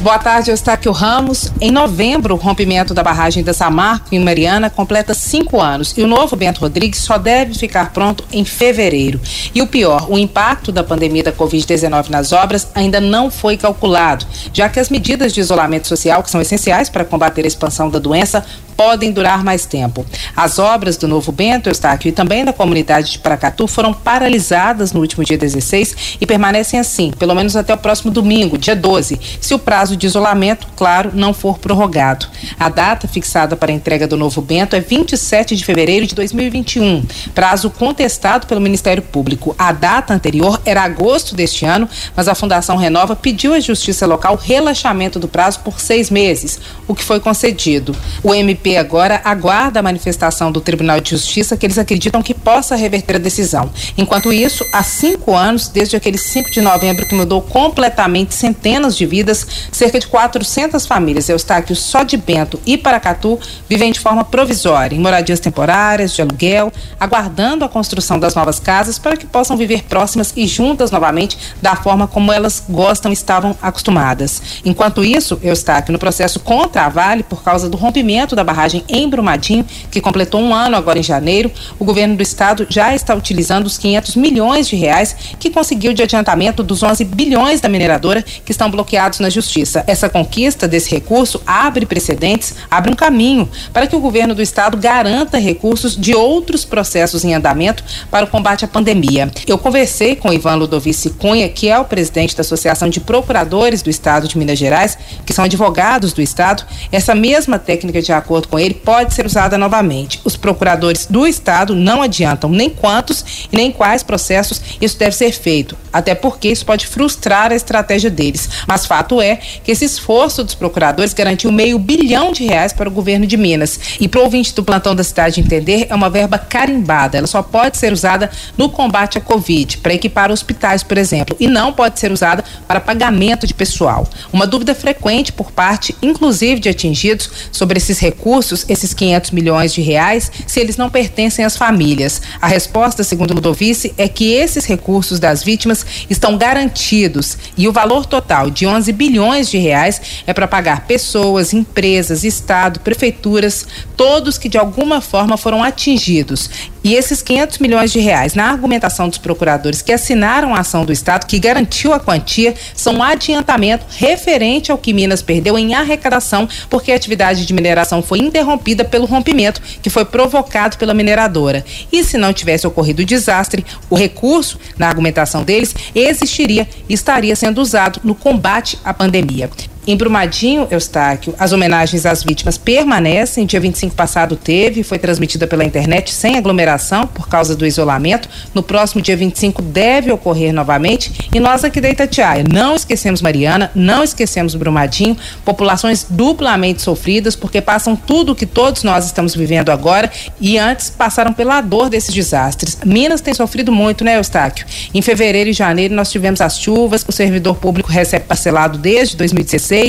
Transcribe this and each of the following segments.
Boa tarde, Eustáquio Ramos. Em novembro, o rompimento da barragem da Samarco em Mariana completa cinco anos e o novo Bento Rodrigues só deve ficar pronto em fevereiro. E o pior, o impacto da pandemia da Covid-19 nas obras ainda não foi calculado, já que as medidas de isolamento social, que são essenciais para combater a expansão da doença, podem durar mais tempo. As obras do novo Bento, Eustáquio, e também da comunidade de Paracatu foram paralisadas no último dia 16 e permanecem assim, pelo menos até o próximo domingo, dia 12, se o prazo de isolamento, claro, não for prorrogado. A data fixada para a entrega do novo Bento é 27 de fevereiro de 2021, prazo contestado pelo Ministério Público. A data anterior era agosto deste ano, mas a Fundação Renova pediu à Justiça Local relaxamento do prazo por seis meses, o que foi concedido. O MP agora aguarda a manifestação do Tribunal de Justiça que eles acreditam que possa reverter a decisão. Enquanto isso, há cinco anos, desde aquele 5 de novembro que mudou completamente centenas de vidas, cerca de 400 famílias, Eustáquio, só de Bento e Paracatu, vivem de forma provisória, em moradias temporárias, de aluguel, aguardando a construção das novas casas para que possam viver próximas e juntas novamente da forma como elas gostam e estavam acostumadas. Enquanto isso, Eustáquio, no processo contra a Vale, por causa do rompimento da barragem barragem em Brumadinho, que completou um ano agora em janeiro, o governo do estado já está utilizando os 500 milhões de reais que conseguiu de adiantamento dos 11 bilhões da mineradora que estão bloqueados na justiça. Essa conquista desse recurso abre precedentes, abre um caminho para que o governo do estado garanta recursos de outros processos em andamento para o combate à pandemia. Eu conversei com Ivan Ludovici Cunha, que é o presidente da Associação de Procuradores do Estado de Minas Gerais, que são advogados do estado. Essa mesma técnica de acordo com ele pode ser usada novamente. Os procuradores do Estado não adiantam nem quantos e nem quais processos isso deve ser feito, até porque isso pode frustrar a estratégia deles. Mas fato é que esse esforço dos procuradores garantiu meio bilhão de reais para o governo de Minas. E para o ouvinte do plantão da cidade entender, é uma verba carimbada. Ela só pode ser usada no combate à Covid, para equipar hospitais, por exemplo, e não pode ser usada para pagamento de pessoal. Uma dúvida frequente por parte, inclusive, de atingidos sobre esses recursos esses 500 milhões de reais, se eles não pertencem às famílias? A resposta, segundo Ludovice, é que esses recursos das vítimas estão garantidos e o valor total de 11 bilhões de reais é para pagar pessoas, empresas, Estado, prefeituras, todos que de alguma forma foram atingidos. E esses 500 milhões de reais, na argumentação dos procuradores que assinaram a ação do Estado, que garantiu a quantia, são um adiantamento referente ao que Minas perdeu em arrecadação, porque a atividade de mineração foi interrompida pelo rompimento que foi provocado pela mineradora. E se não tivesse ocorrido o desastre, o recurso, na argumentação deles, existiria e estaria sendo usado no combate à pandemia. Em Brumadinho, Eustáquio, as homenagens às vítimas permanecem. Dia 25 passado teve, foi transmitida pela internet sem aglomeração por causa do isolamento. No próximo dia 25 deve ocorrer novamente. E nós aqui da Itatiaia não esquecemos Mariana, não esquecemos Brumadinho, populações duplamente sofridas porque passam tudo o que todos nós estamos vivendo agora e antes passaram pela dor desses desastres. Minas tem sofrido muito, né, Eustáquio? Em fevereiro e janeiro nós tivemos as chuvas, o servidor público recebe parcelado desde 2016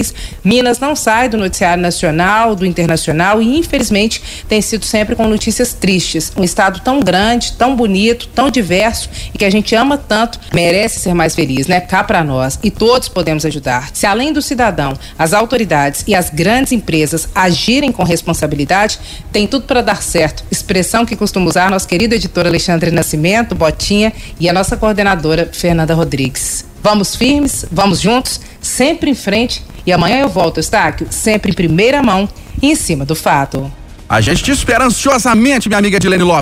Minas não sai do noticiário nacional, do internacional e, infelizmente, tem sido sempre com notícias tristes. Um estado tão grande, tão bonito, tão diverso e que a gente ama tanto, merece ser mais feliz, né? Cá para nós. E todos podemos ajudar. Se além do cidadão, as autoridades e as grandes empresas agirem com responsabilidade, tem tudo para dar certo. Expressão que costuma usar nosso querido editor Alexandre Nascimento, Botinha, e a nossa coordenadora Fernanda Rodrigues. Vamos firmes, vamos juntos, sempre em frente e amanhã eu volto, Estáquio, sempre em primeira mão e em cima do fato. A gente te espera ansiosamente, minha amiga Dilene Lopes.